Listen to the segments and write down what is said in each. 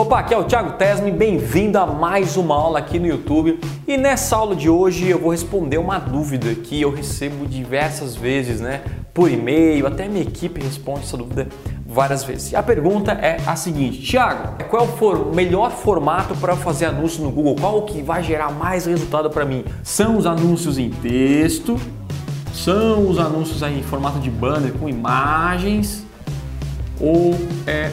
Opa, aqui é o Thiago Tesme, bem-vindo a mais uma aula aqui no YouTube. E nessa aula de hoje eu vou responder uma dúvida que eu recebo diversas vezes, né? Por e-mail, até minha equipe responde essa dúvida várias vezes. E a pergunta é a seguinte: Thiago, qual é o for melhor formato para fazer anúncio no Google? Qual que vai gerar mais resultado para mim? São os anúncios em texto? São os anúncios aí em formato de banner com imagens? Ou é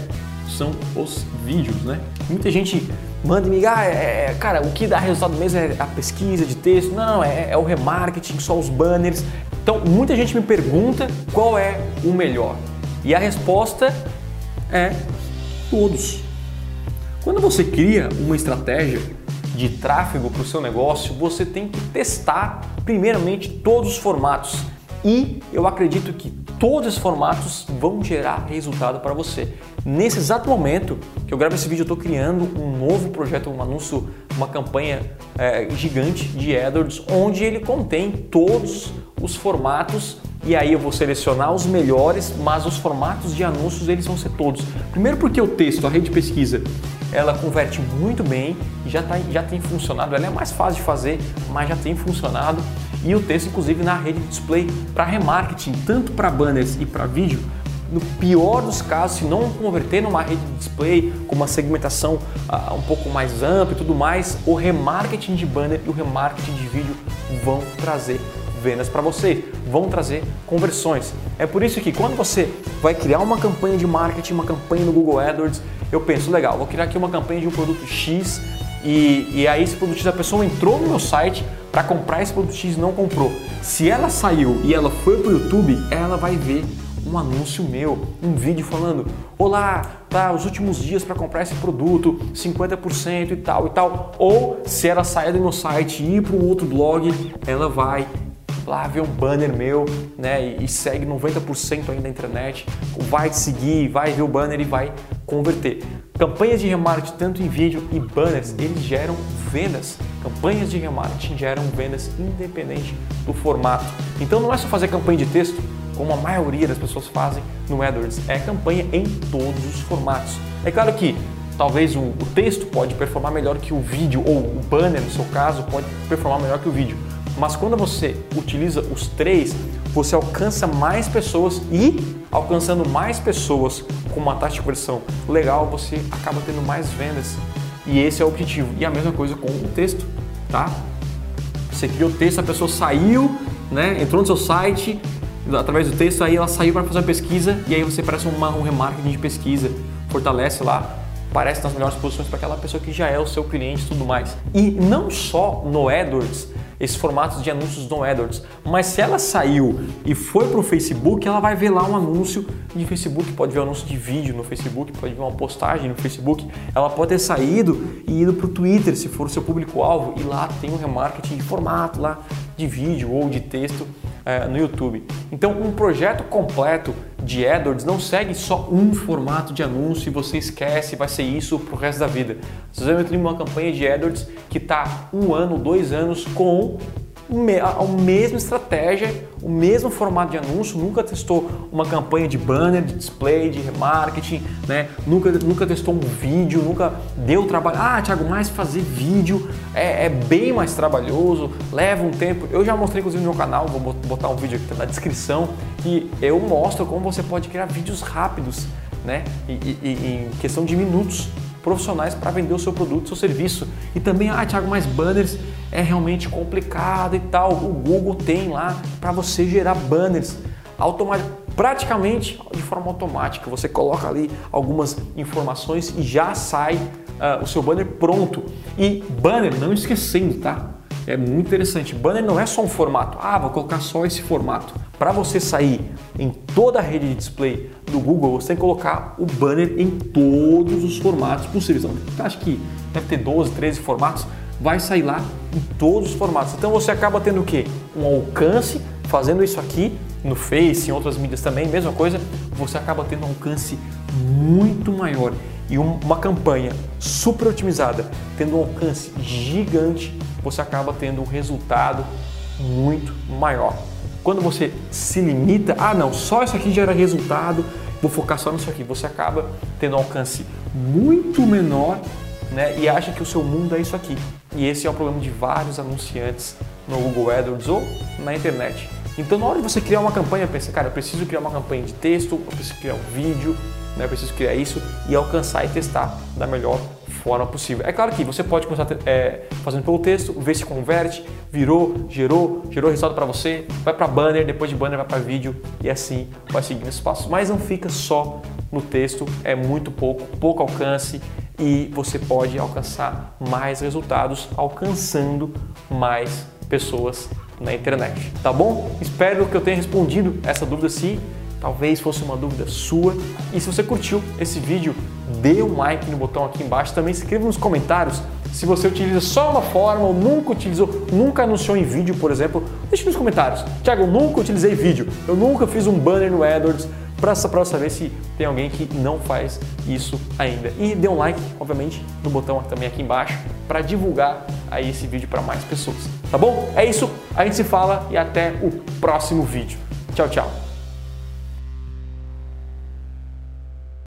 são os vídeos, né? Muita gente manda me ah, é, é, cara, o que dá resultado mesmo é a pesquisa de texto. Não, não, é, é o remarketing, só os banners. Então, muita gente me pergunta qual é o melhor. E a resposta é todos. Quando você cria uma estratégia de tráfego para o seu negócio, você tem que testar primeiramente todos os formatos. E eu acredito que todos os formatos vão gerar resultado para você. Nesse exato momento que eu gravo esse vídeo, eu estou criando um novo projeto, um anúncio, uma campanha é, gigante de AdWords, onde ele contém todos os formatos e aí eu vou selecionar os melhores, mas os formatos de anúncios eles vão ser todos. Primeiro porque o texto, a rede de pesquisa, ela converte muito bem já, tá, já tem funcionado. Ela é mais fácil de fazer, mas já tem funcionado. E o texto, inclusive, na rede de display para remarketing, tanto para banners e para vídeo, no pior dos casos, se não converter numa rede de display com uma segmentação uh, um pouco mais ampla e tudo mais, o remarketing de banner e o remarketing de vídeo vão trazer vendas para você, vão trazer conversões. É por isso que quando você vai criar uma campanha de marketing, uma campanha no Google AdWords, eu penso, legal, vou criar aqui uma campanha de um produto X e, e aí esse produto X, a pessoa entrou no meu site para comprar esse produto X e não comprou. Se ela saiu e ela foi para o YouTube, ela vai ver um anúncio meu, um vídeo falando: Olá, tá, os últimos dias para comprar esse produto, 50% e tal e tal. Ou se ela sair do meu site e ir para um outro blog, ela vai lá ver um banner meu, né, e segue 90% ainda na internet, vai te seguir, vai ver o banner e vai converter. Campanhas de remarketing tanto em vídeo e banners, eles geram vendas. Campanhas de remarketing geram vendas independente do formato. Então não é só fazer campanha de texto, como a maioria das pessoas fazem no AdWords, é campanha em todos os formatos. É claro que talvez o, o texto pode performar melhor que o vídeo, ou o banner, no seu caso, pode performar melhor que o vídeo. Mas quando você utiliza os três, você alcança mais pessoas e alcançando mais pessoas com uma taxa de conversão legal, você acaba tendo mais vendas. E esse é o objetivo. E a mesma coisa com o texto, tá? Você criou o texto, a pessoa saiu, né? Entrou no seu site, através do texto, aí ela saiu para fazer uma pesquisa e aí você parece uma, um remarketing de pesquisa, fortalece lá, aparece nas melhores posições para aquela pessoa que já é o seu cliente e tudo mais. E não só no AdWords, esses formatos de anúncios no AdWords. Mas se ela saiu e foi para o Facebook, ela vai ver lá um anúncio de Facebook, pode ver um anúncio de vídeo no Facebook, pode ver uma postagem no Facebook. Ela pode ter saído e ido para o Twitter, se for o seu público-alvo, e lá tem um remarketing de formato lá de vídeo ou de texto é, no YouTube. Então, um projeto completo de AdWords não segue só um formato de anúncio e você esquece, vai ser isso para o resto da vida. Você vai ter uma campanha de AdWords que está um ano, dois anos com a mesma estratégia, o mesmo formato de anúncio, nunca testou uma campanha de banner, de display, de remarketing, né? nunca, nunca testou um vídeo, nunca deu trabalho. Ah, Thiago, mas fazer vídeo é, é, bem mais trabalhoso, leva um tempo. Eu já mostrei inclusive no meu canal, vou botar um vídeo aqui na descrição, que eu mostro como você pode criar vídeos rápidos, né? E, e, e em questão de minutos profissionais para vender o seu produto, seu serviço. E também, ah, Thiago, mais banners é realmente complicado e tal. O Google tem lá para você gerar banners automáticos, praticamente de forma automática. Você coloca ali algumas informações e já sai uh, o seu banner pronto. E banner, não esquecendo, tá? É muito interessante. Banner não é só um formato. Ah, vou colocar só esse formato. Para você sair em toda a rede de display do Google, você tem que colocar o banner em todos os formatos possíveis. Então, acho que deve ter 12, 13 formatos. Vai sair lá em todos os formatos. Então você acaba tendo o quê? Um alcance fazendo isso aqui no Face, em outras mídias também, mesma coisa, você acaba tendo um alcance muito maior e uma campanha super otimizada, tendo um alcance gigante você acaba tendo um resultado muito maior. Quando você se limita, ah não, só isso aqui gera resultado, vou focar só nisso aqui. Você acaba tendo um alcance muito menor né, e acha que o seu mundo é isso aqui. E esse é o problema de vários anunciantes no Google AdWords ou na internet. Então, na hora de você criar uma campanha, pensa, cara, eu preciso criar uma campanha de texto, eu preciso criar um vídeo, né, eu preciso criar isso e alcançar e testar da melhor forma possível. É claro que você pode começar é, fazendo pelo texto, ver se converte, virou, gerou, gerou resultado para você, vai para banner, depois de banner vai para vídeo e assim vai seguindo esse passo. Mas não fica só no texto, é muito pouco, pouco alcance e você pode alcançar mais resultados alcançando mais pessoas na internet, tá bom? Espero que eu tenha respondido essa dúvida se talvez fosse uma dúvida sua. E se você curtiu esse vídeo, dê um like no botão aqui embaixo, também escreva nos comentários se você utiliza só uma forma ou nunca utilizou, nunca anunciou em vídeo, por exemplo, deixe nos comentários. Tiago, eu nunca utilizei vídeo, eu nunca fiz um banner no AdWords, para saber se tem alguém que não faz isso ainda. E dê um like, obviamente, no botão também aqui embaixo para divulgar aí esse vídeo para mais pessoas. Tá bom? É isso, a gente se fala e até o próximo vídeo. Tchau, tchau.